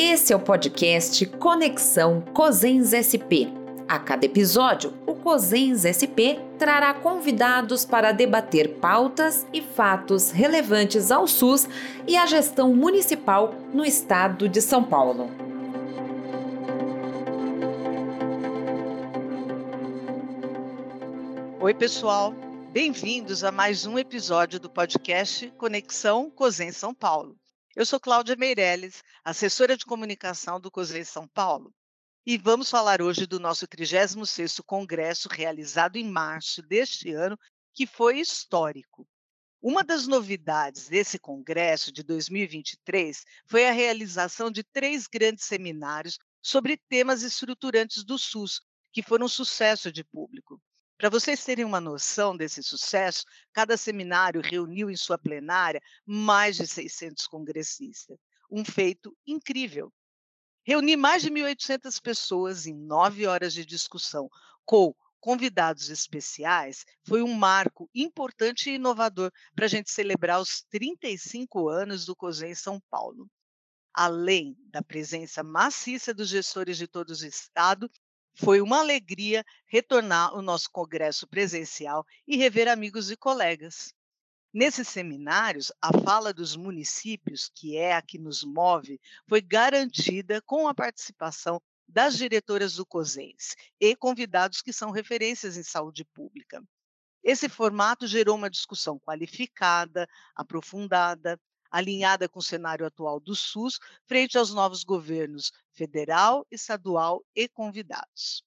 Esse é o podcast Conexão Cosens SP. A cada episódio, o Cosens SP trará convidados para debater pautas e fatos relevantes ao SUS e à gestão municipal no estado de São Paulo. Oi, pessoal. Bem-vindos a mais um episódio do podcast Conexão Cosens São Paulo. Eu sou Cláudia Meirelles, assessora de comunicação do COSEI São Paulo, e vamos falar hoje do nosso 36º congresso realizado em março deste ano, que foi histórico. Uma das novidades desse congresso de 2023 foi a realização de três grandes seminários sobre temas estruturantes do SUS, que foram um sucesso de público. Para vocês terem uma noção desse sucesso, cada seminário reuniu em sua plenária mais de 600 congressistas. Um feito incrível. Reunir mais de 1.800 pessoas em nove horas de discussão com convidados especiais foi um marco importante e inovador para a gente celebrar os 35 anos do COSEM em São Paulo. Além da presença maciça dos gestores de todo o Estado, foi uma alegria retornar ao nosso congresso presencial e rever amigos e colegas. Nesses seminários, a fala dos municípios, que é a que nos move, foi garantida com a participação das diretoras do COSENS e convidados que são referências em saúde pública. Esse formato gerou uma discussão qualificada, aprofundada, alinhada com o cenário atual do SUS, frente aos novos governos federal, estadual e convidados.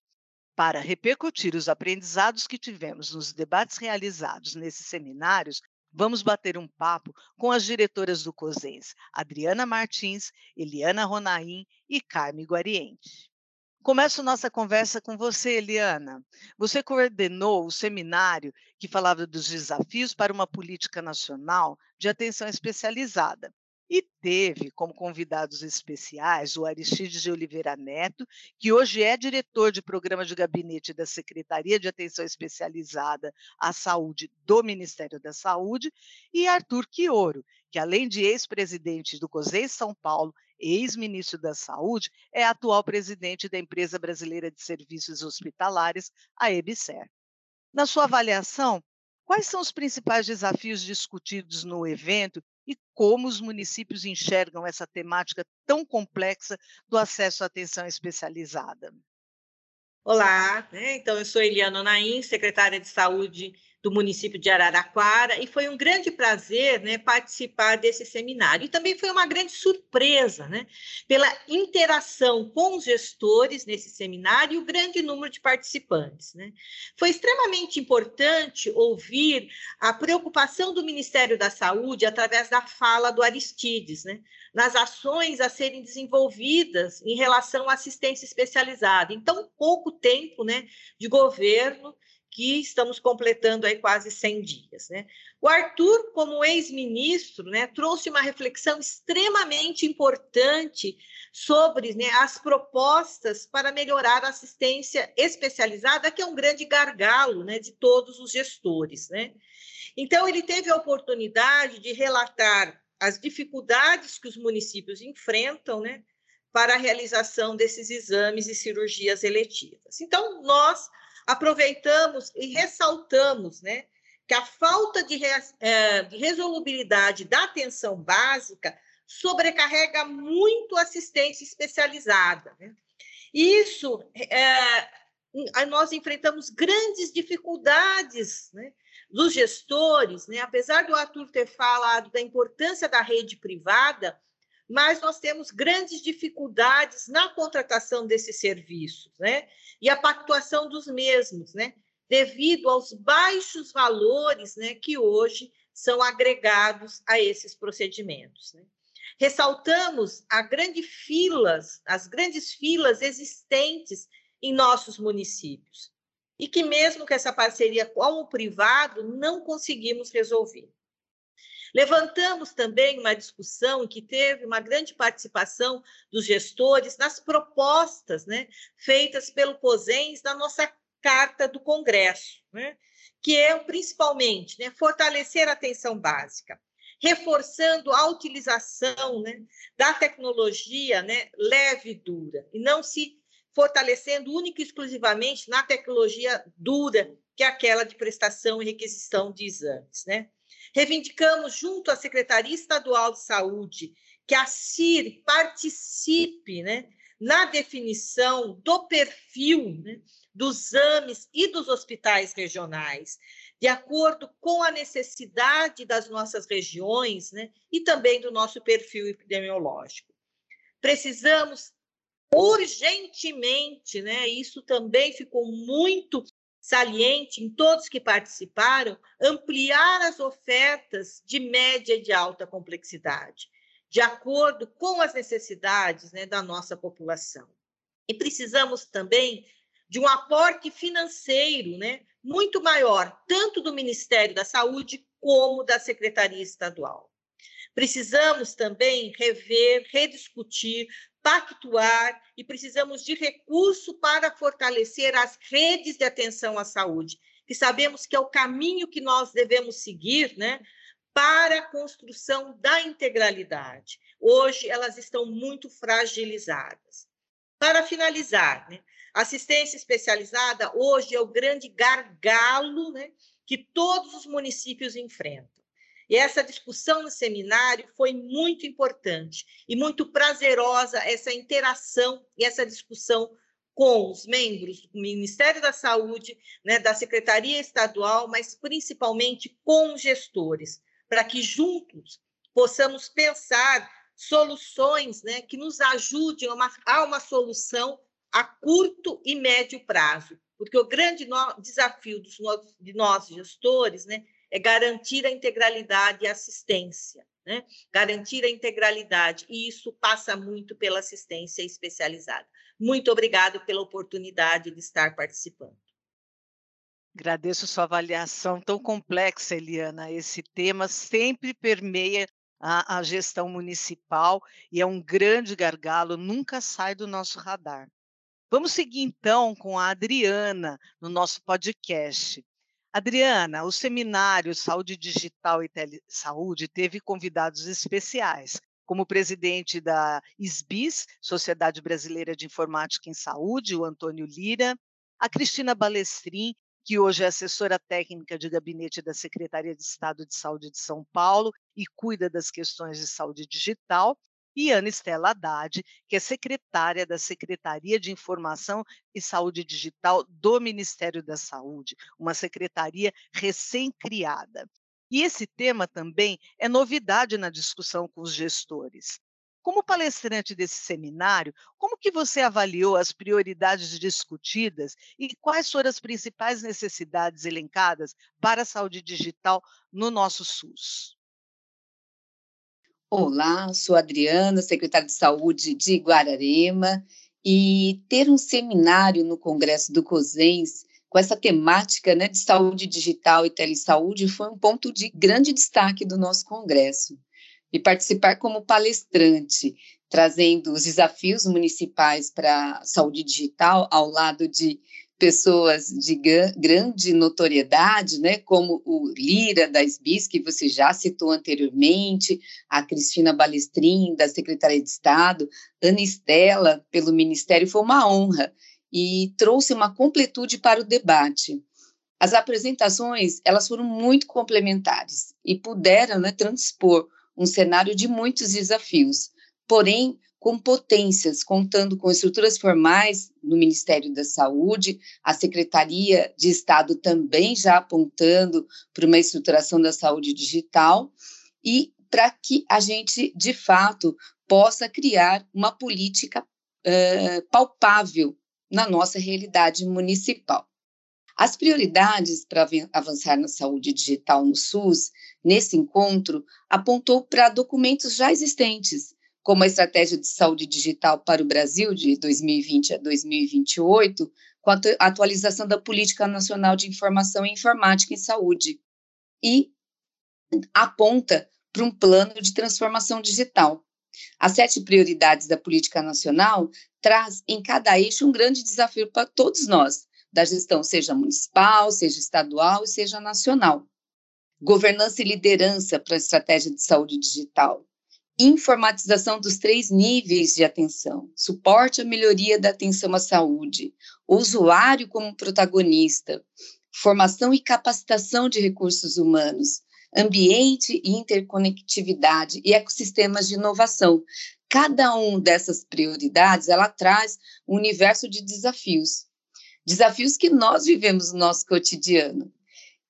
Para repercutir os aprendizados que tivemos nos debates realizados nesses seminários, vamos bater um papo com as diretoras do COSENS, Adriana Martins, Eliana Ronaim e Carme Guariente. Começo nossa conversa com você, Eliana. Você coordenou o seminário que falava dos desafios para uma política nacional de atenção especializada. E teve como convidados especiais o Aristides de Oliveira Neto, que hoje é diretor de programa de gabinete da Secretaria de Atenção Especializada à Saúde do Ministério da Saúde, e Arthur Quioro, que além de ex-presidente do COSEI São Paulo ex-ministro da Saúde, é atual presidente da Empresa Brasileira de Serviços Hospitalares, a EBSER. Na sua avaliação, quais são os principais desafios discutidos no evento e como os municípios enxergam essa temática tão complexa do acesso à atenção especializada? Olá, né? então eu sou Eliana Naim, secretária de Saúde do município de Araraquara, e foi um grande prazer né, participar desse seminário. E também foi uma grande surpresa, né, pela interação com os gestores nesse seminário e o grande número de participantes. Né. Foi extremamente importante ouvir a preocupação do Ministério da Saúde através da fala do Aristides, né, nas ações a serem desenvolvidas em relação à assistência especializada. Em tão pouco tempo né, de governo, que estamos completando aí quase 100 dias. Né? O Arthur, como ex-ministro, né, trouxe uma reflexão extremamente importante sobre né, as propostas para melhorar a assistência especializada, que é um grande gargalo né, de todos os gestores. Né? Então, ele teve a oportunidade de relatar as dificuldades que os municípios enfrentam né, para a realização desses exames e cirurgias eletivas. Então, nós aproveitamos e ressaltamos né, que a falta de, é, de resolubilidade da atenção básica sobrecarrega muito a assistência especializada. Né? Isso, é, nós enfrentamos grandes dificuldades né, dos gestores, né? apesar do Arthur ter falado da importância da rede privada, mas nós temos grandes dificuldades na contratação desses serviços, né? E a pactuação dos mesmos, né? Devido aos baixos valores, né, que hoje são agregados a esses procedimentos. Né? Ressaltamos a grande filas, as grandes filas existentes em nossos municípios e que mesmo com essa parceria com o privado não conseguimos resolver. Levantamos também uma discussão que teve uma grande participação dos gestores nas propostas né, feitas pelo COSENS na nossa carta do Congresso, né, que é principalmente né, fortalecer a atenção básica, reforçando a utilização né, da tecnologia né, leve e dura, e não se fortalecendo única e exclusivamente na tecnologia dura, que é aquela de prestação e requisição de exames. Né? Reivindicamos, junto à Secretaria Estadual de Saúde, que a CIR participe né, na definição do perfil né, dos AMES e dos hospitais regionais, de acordo com a necessidade das nossas regiões né, e também do nosso perfil epidemiológico. Precisamos urgentemente, né, isso também ficou muito saliente em todos que participaram, ampliar as ofertas de média e de alta complexidade, de acordo com as necessidades né, da nossa população. E precisamos também de um aporte financeiro né, muito maior, tanto do Ministério da Saúde como da Secretaria Estadual. Precisamos também rever, rediscutir, pactuar e precisamos de recurso para fortalecer as redes de atenção à saúde, que sabemos que é o caminho que nós devemos seguir, né, para a construção da integralidade. Hoje elas estão muito fragilizadas. Para finalizar, né, Assistência especializada hoje é o grande gargalo né, que todos os municípios enfrentam. E essa discussão no seminário foi muito importante e muito prazerosa essa interação e essa discussão com os membros do Ministério da Saúde, né, da Secretaria Estadual, mas principalmente com os gestores, para que juntos possamos pensar soluções né, que nos ajudem a uma, a uma solução a curto e médio prazo, porque o grande desafio dos de nós gestores né, é garantir a integralidade e assistência, né? garantir a integralidade, e isso passa muito pela assistência especializada. Muito obrigado pela oportunidade de estar participando. Agradeço sua avaliação tão complexa, Eliana. Esse tema sempre permeia a, a, gestão municipal e é um grande gargalo, nunca sai do nosso radar. Vamos seguir então com a Adriana no nosso podcast. Adriana, o seminário Saúde Digital e Telesaúde teve convidados especiais, como o presidente da SBIS, Sociedade Brasileira de Informática em Saúde, o Antônio Lira, a Cristina Balestrin, que hoje é assessora técnica de gabinete da Secretaria de Estado de Saúde de São Paulo e cuida das questões de saúde digital, e Ana Estela Haddad, que é secretária da Secretaria de Informação e Saúde Digital do Ministério da Saúde, uma secretaria recém-criada. E esse tema também é novidade na discussão com os gestores. Como palestrante desse seminário, como que você avaliou as prioridades discutidas e quais foram as principais necessidades elencadas para a saúde digital no nosso SUS? Olá, sou Adriana, secretária de Saúde de Guararema, e ter um seminário no Congresso do COSENS com essa temática né, de saúde digital e telesaúde foi um ponto de grande destaque do nosso congresso. E participar como palestrante, trazendo os desafios municipais para a saúde digital, ao lado de pessoas de grande notoriedade, né, como o Lira da SBIS, que você já citou anteriormente, a Cristina Balestrin, da Secretaria de Estado, Ana Estela, pelo Ministério, foi uma honra e trouxe uma completude para o debate. As apresentações, elas foram muito complementares e puderam né, transpor um cenário de muitos desafios, porém, com potências, contando com estruturas formais no Ministério da Saúde, a Secretaria de Estado também já apontando para uma estruturação da saúde digital, e para que a gente, de fato, possa criar uma política uh, palpável na nossa realidade municipal. As prioridades para avançar na saúde digital no SUS, nesse encontro, apontou para documentos já existentes, como a Estratégia de Saúde Digital para o Brasil de 2020 a 2028, com a atualização da Política Nacional de Informação e Informática em Saúde, e aponta para um plano de transformação digital. As sete prioridades da política nacional traz em cada eixo um grande desafio para todos nós, da gestão seja municipal, seja estadual e seja nacional. governança e liderança para a estratégia de saúde digital, informatização dos três níveis de atenção, suporte à melhoria da atenção à saúde, o usuário como protagonista, formação e capacitação de recursos humanos, ambiente e interconectividade e ecossistemas de inovação. Cada um dessas prioridades, ela traz um universo de desafios, desafios que nós vivemos no nosso cotidiano.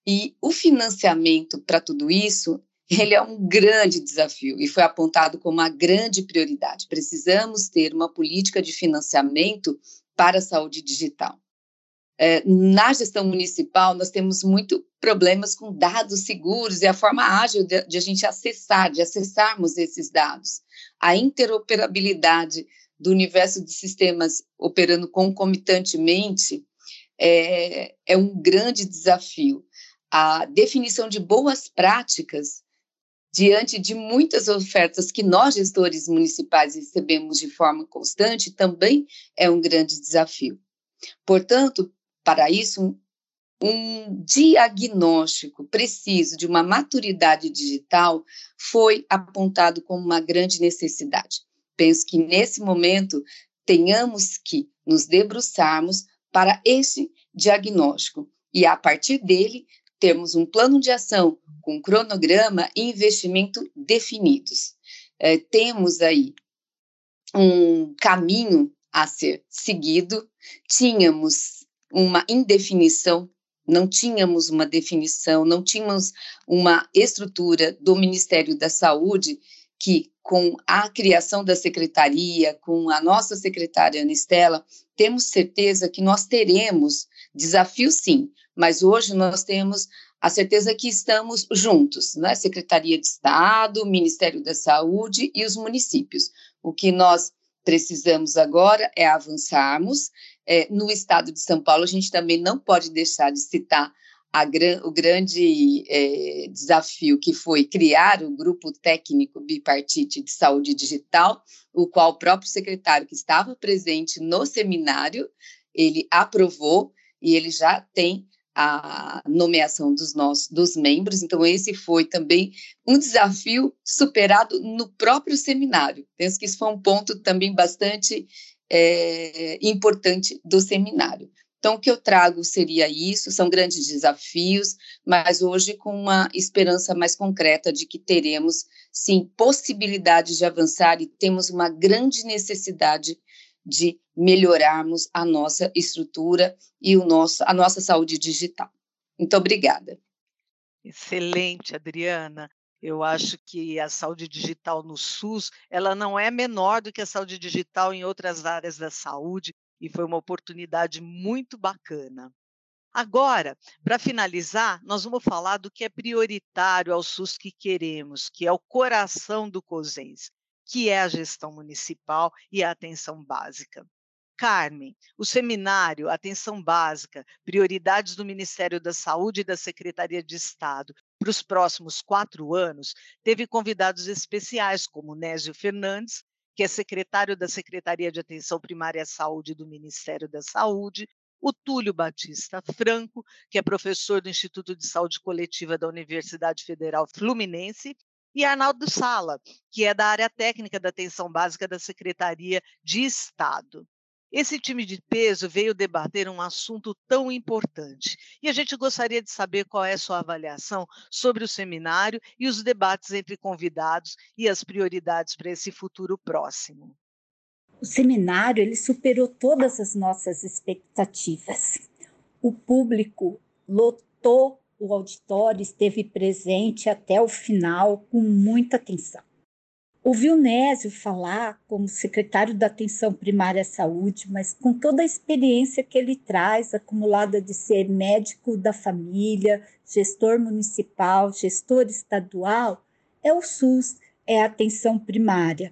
E o financiamento para tudo isso, ele é um grande desafio e foi apontado como uma grande prioridade. Precisamos ter uma política de financiamento para a saúde digital. É, na gestão municipal, nós temos muito problemas com dados seguros e a forma ágil de, de, a gente acessar, de acessarmos esses dados. A interoperabilidade do universo de sistemas operando concomitantemente é, é um grande desafio. A definição de boas práticas diante de muitas ofertas que nós, gestores municipais, recebemos de forma constante, também é um grande desafio. Portanto, para isso, um diagnóstico preciso de uma maturidade digital foi apontado como uma grande necessidade. Penso que nesse momento tenhamos que nos debruçarmos para esse diagnóstico e a partir dele termos um plano de ação com cronograma e investimento definidos. É, temos aí um caminho a ser seguido, tínhamos uma indefinição, não tínhamos uma definição, não tínhamos uma estrutura do Ministério da Saúde que, com a criação da secretaria, com a nossa secretária Anistela, temos certeza que nós teremos desafios, sim, mas hoje nós temos a certeza que estamos juntos, né? Secretaria de Estado, Ministério da Saúde e os municípios. O que nós precisamos agora é avançarmos. É, no estado de São Paulo, a gente também não pode deixar de citar a, o grande é, desafio que foi criar o grupo técnico bipartite de saúde digital, o qual o próprio secretário que estava presente no seminário, ele aprovou e ele já tem a nomeação dos nossos dos membros. Então esse foi também um desafio superado no próprio seminário. Penso que isso foi um ponto também bastante é, importante do seminário. Então, o que eu trago seria isso, são grandes desafios, mas hoje com uma esperança mais concreta de que teremos, sim, possibilidades de avançar e temos uma grande necessidade de melhorarmos a nossa estrutura e o nosso, a nossa saúde digital. Muito obrigada. Excelente, Adriana. Eu acho que a saúde digital no SUS, ela não é menor do que a saúde digital em outras áreas da saúde e foi uma oportunidade muito bacana. Agora, para finalizar, nós vamos falar do que é prioritário ao SUS que queremos, que é o coração do COSENS, que é a gestão municipal e a atenção básica. Carmen, o seminário Atenção Básica, Prioridades do Ministério da Saúde e da Secretaria de Estado para os próximos quatro anos, teve convidados especiais, como Nésio Fernandes, que é secretário da Secretaria de Atenção Primária à Saúde do Ministério da Saúde, o Túlio Batista Franco, que é professor do Instituto de Saúde Coletiva da Universidade Federal Fluminense, e Arnaldo Sala, que é da área técnica da atenção básica da Secretaria de Estado. Esse time de peso veio debater um assunto tão importante e a gente gostaria de saber qual é a sua avaliação sobre o seminário e os debates entre convidados e as prioridades para esse futuro próximo. O seminário ele superou todas as nossas expectativas. O público lotou o auditório esteve presente até o final com muita atenção. Ouvi o Nésio falar como secretário da Atenção Primária à Saúde, mas com toda a experiência que ele traz, acumulada de ser médico da família, gestor municipal, gestor estadual, é o SUS, é a atenção primária.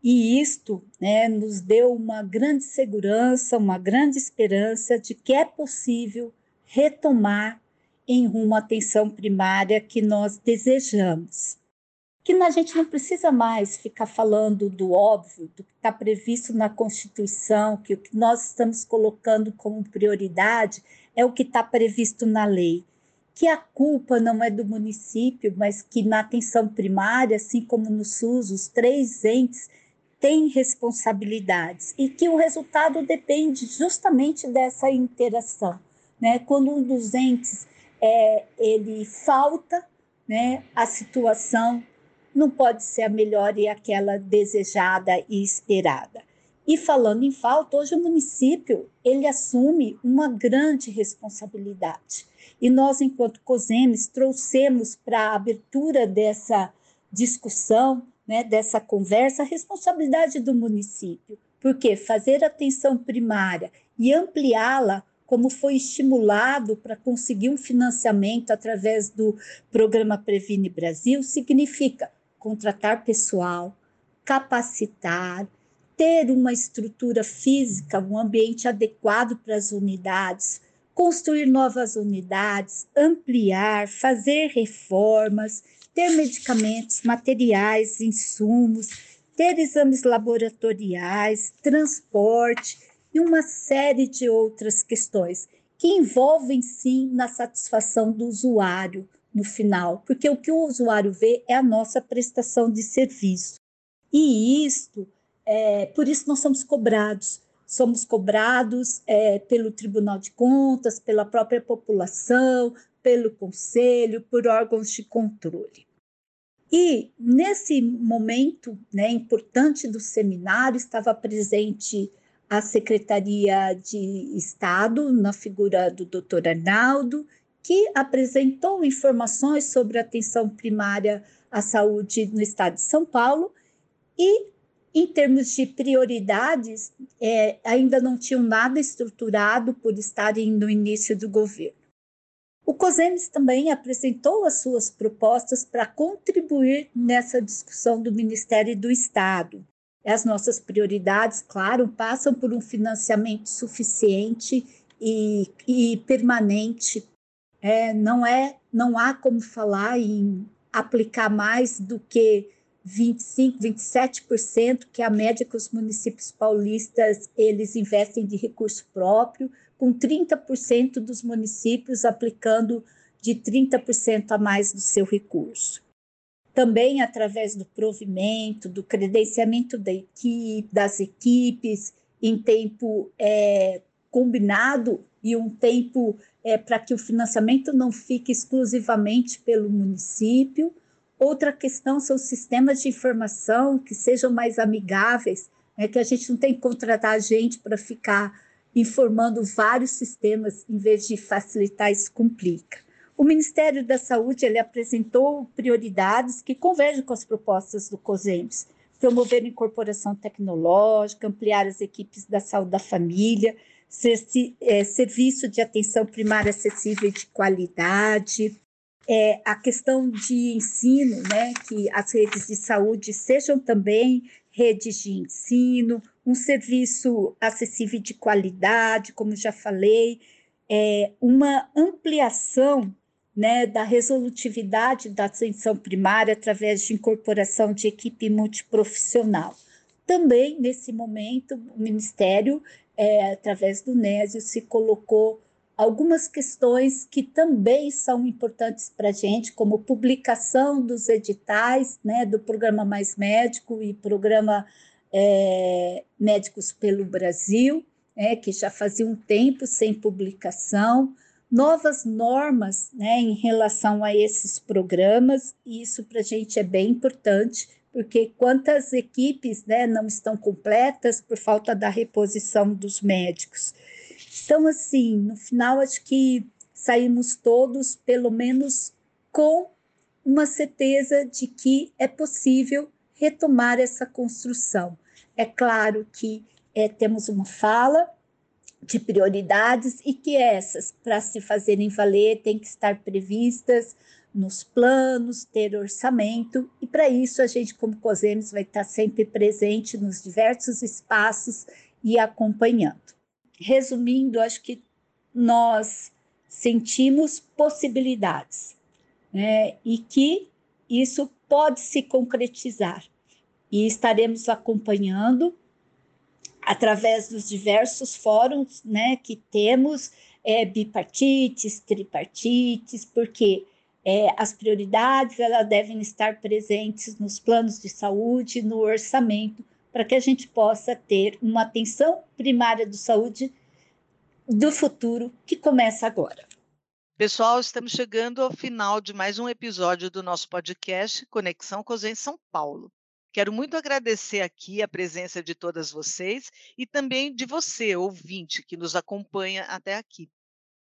E isto né, nos deu uma grande segurança, uma grande esperança de que é possível retomar em rumo à atenção primária que nós desejamos. Que a gente não precisa mais ficar falando do óbvio, do que está previsto na Constituição, que o que nós estamos colocando como prioridade é o que está previsto na lei. que a culpa não é do município, mas que na atenção primária, assim como no SUS, os três entes têm responsabilidades e que o resultado depende justamente dessa interação. Né? Quando um dos entes é, ele falta, né, a situação não pode ser a melhor e aquela desejada e esperada. E falando em falta, hoje o município ele assume uma grande responsabilidade. E nós, enquanto COSEMES, trouxemos para a abertura dessa discussão, né, dessa conversa, a responsabilidade do município. Porque fazer atenção primária e ampliá-la, como foi estimulado para conseguir um financiamento através do programa Previne Brasil, significa contratar pessoal, capacitar, ter uma estrutura física, um ambiente adequado para as unidades, construir novas unidades, ampliar, fazer reformas, ter medicamentos, materiais, insumos, ter exames laboratoriais, transporte e uma série de outras questões que envolvem sim na satisfação do usuário no final, porque o que o usuário vê é a nossa prestação de serviço. E isto, é, por isso nós somos cobrados somos cobrados é, pelo Tribunal de Contas, pela própria população, pelo Conselho, por órgãos de controle. E nesse momento né, importante do seminário, estava presente a Secretaria de Estado, na figura do Dr. Arnaldo, que apresentou informações sobre a atenção primária à saúde no estado de São Paulo, e em termos de prioridades, é, ainda não tinham nada estruturado por estarem no início do governo. O COSEMES também apresentou as suas propostas para contribuir nessa discussão do Ministério do Estado. As nossas prioridades, claro, passam por um financiamento suficiente e, e permanente. É, não é, não há como falar em aplicar mais do que 25, 27%, que é a média que os municípios paulistas eles investem de recurso próprio, com 30% dos municípios aplicando de 30% a mais do seu recurso. Também através do provimento, do credenciamento da equipe, das equipes em tempo é, combinado e um tempo é, para que o financiamento não fique exclusivamente pelo município, Outra questão são sistemas de informação que sejam mais amigáveis, né, que a gente não tem que contratar gente para ficar informando vários sistemas, em vez de facilitar, isso complica. O Ministério da Saúde ele apresentou prioridades que convergem com as propostas do COSEMS, promover incorporação tecnológica, ampliar as equipes da saúde da família, ser, é, serviço de atenção primária acessível e de qualidade, é, a questão de ensino, né, que as redes de saúde sejam também redes de ensino, um serviço acessível de qualidade, como já falei, é, uma ampliação né, da resolutividade da atenção primária através de incorporação de equipe multiprofissional. Também, nesse momento, o Ministério, é, através do Nésio, se colocou algumas questões que também são importantes para a gente, como publicação dos editais, né, do programa Mais Médico e programa é, Médicos pelo Brasil, né, que já fazia um tempo sem publicação, novas normas né, em relação a esses programas, e isso para a gente é bem importante, porque quantas equipes né, não estão completas por falta da reposição dos médicos. Então, assim, no final, acho que saímos todos, pelo menos, com uma certeza de que é possível retomar essa construção. É claro que é, temos uma fala de prioridades e que essas, para se fazerem valer, têm que estar previstas nos planos, ter orçamento, e para isso a gente, como COSEMES, vai estar sempre presente nos diversos espaços e acompanhando resumindo, acho que nós sentimos possibilidades né, e que isso pode se concretizar. E estaremos acompanhando através dos diversos fóruns né, que temos, é, bipartites, tripartites, porque é, as prioridades elas devem estar presentes nos planos de saúde, no orçamento, para que a gente possa ter uma atenção primária de saúde do futuro que começa agora. Pessoal, estamos chegando ao final de mais um episódio do nosso podcast Conexão Cozen São Paulo. Quero muito agradecer aqui a presença de todas vocês e também de você, ouvinte, que nos acompanha até aqui.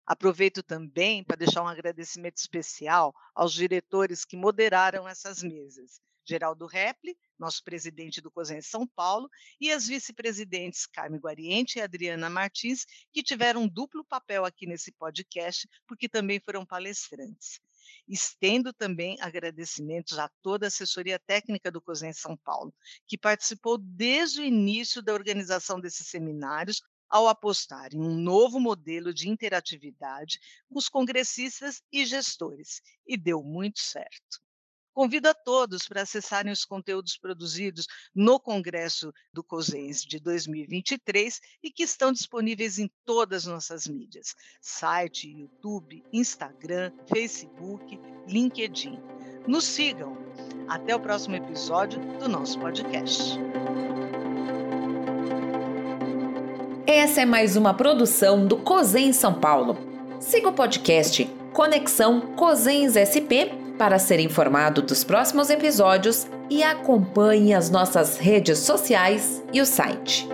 Aproveito também para deixar um agradecimento especial aos diretores que moderaram essas mesas. Geraldo Repli, nosso presidente do COSEN São Paulo, e as vice-presidentes Carmen Guariente e Adriana Martins, que tiveram um duplo papel aqui nesse podcast, porque também foram palestrantes. Estendo também agradecimentos a toda a assessoria técnica do COSEN São Paulo, que participou desde o início da organização desses seminários, ao apostar em um novo modelo de interatividade com os congressistas e gestores, e deu muito certo. Convido a todos para acessarem os conteúdos produzidos no Congresso do COSENS de 2023 e que estão disponíveis em todas as nossas mídias: site, YouTube, Instagram, Facebook, LinkedIn. Nos sigam. Até o próximo episódio do nosso podcast. Essa é mais uma produção do COSEN São Paulo. Siga o podcast Conexão COSENS SP para ser informado dos próximos episódios e acompanhe as nossas redes sociais e o site.